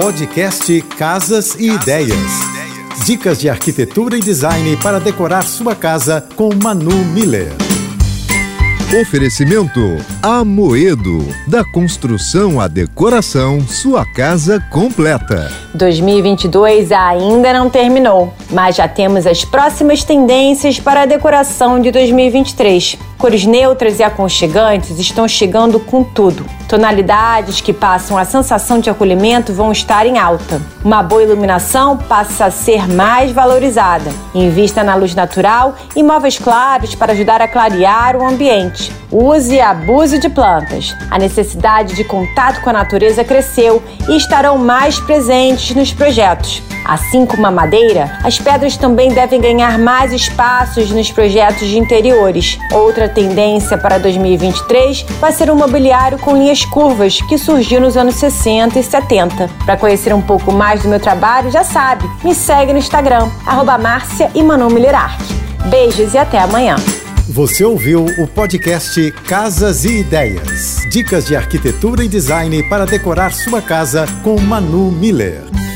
Podcast Casas e Ideias. Dicas de arquitetura e design para decorar sua casa com Manu Miller. Oferecimento Amoedo. Da construção à decoração, sua casa completa. 2022 ainda não terminou, mas já temos as próximas tendências para a decoração de 2023. Cores neutras e aconchegantes estão chegando com tudo. Tonalidades que passam a sensação de acolhimento vão estar em alta. Uma boa iluminação passa a ser mais valorizada. Invista na luz natural e móveis claros para ajudar a clarear o ambiente. Use e abuse de plantas. A necessidade de contato com a natureza cresceu e estarão mais presentes nos projetos. Assim como a madeira, as pedras também devem ganhar mais espaços nos projetos de interiores. Outra tendência para 2023 vai ser o mobiliário com linhas curvas, que surgiu nos anos 60 e 70. Para conhecer um pouco mais do meu trabalho, já sabe, me segue no Instagram, arroba Márcia e Manu Beijos e até amanhã. Você ouviu o podcast Casas e Ideias. Dicas de arquitetura e design para decorar sua casa com Manu Miller.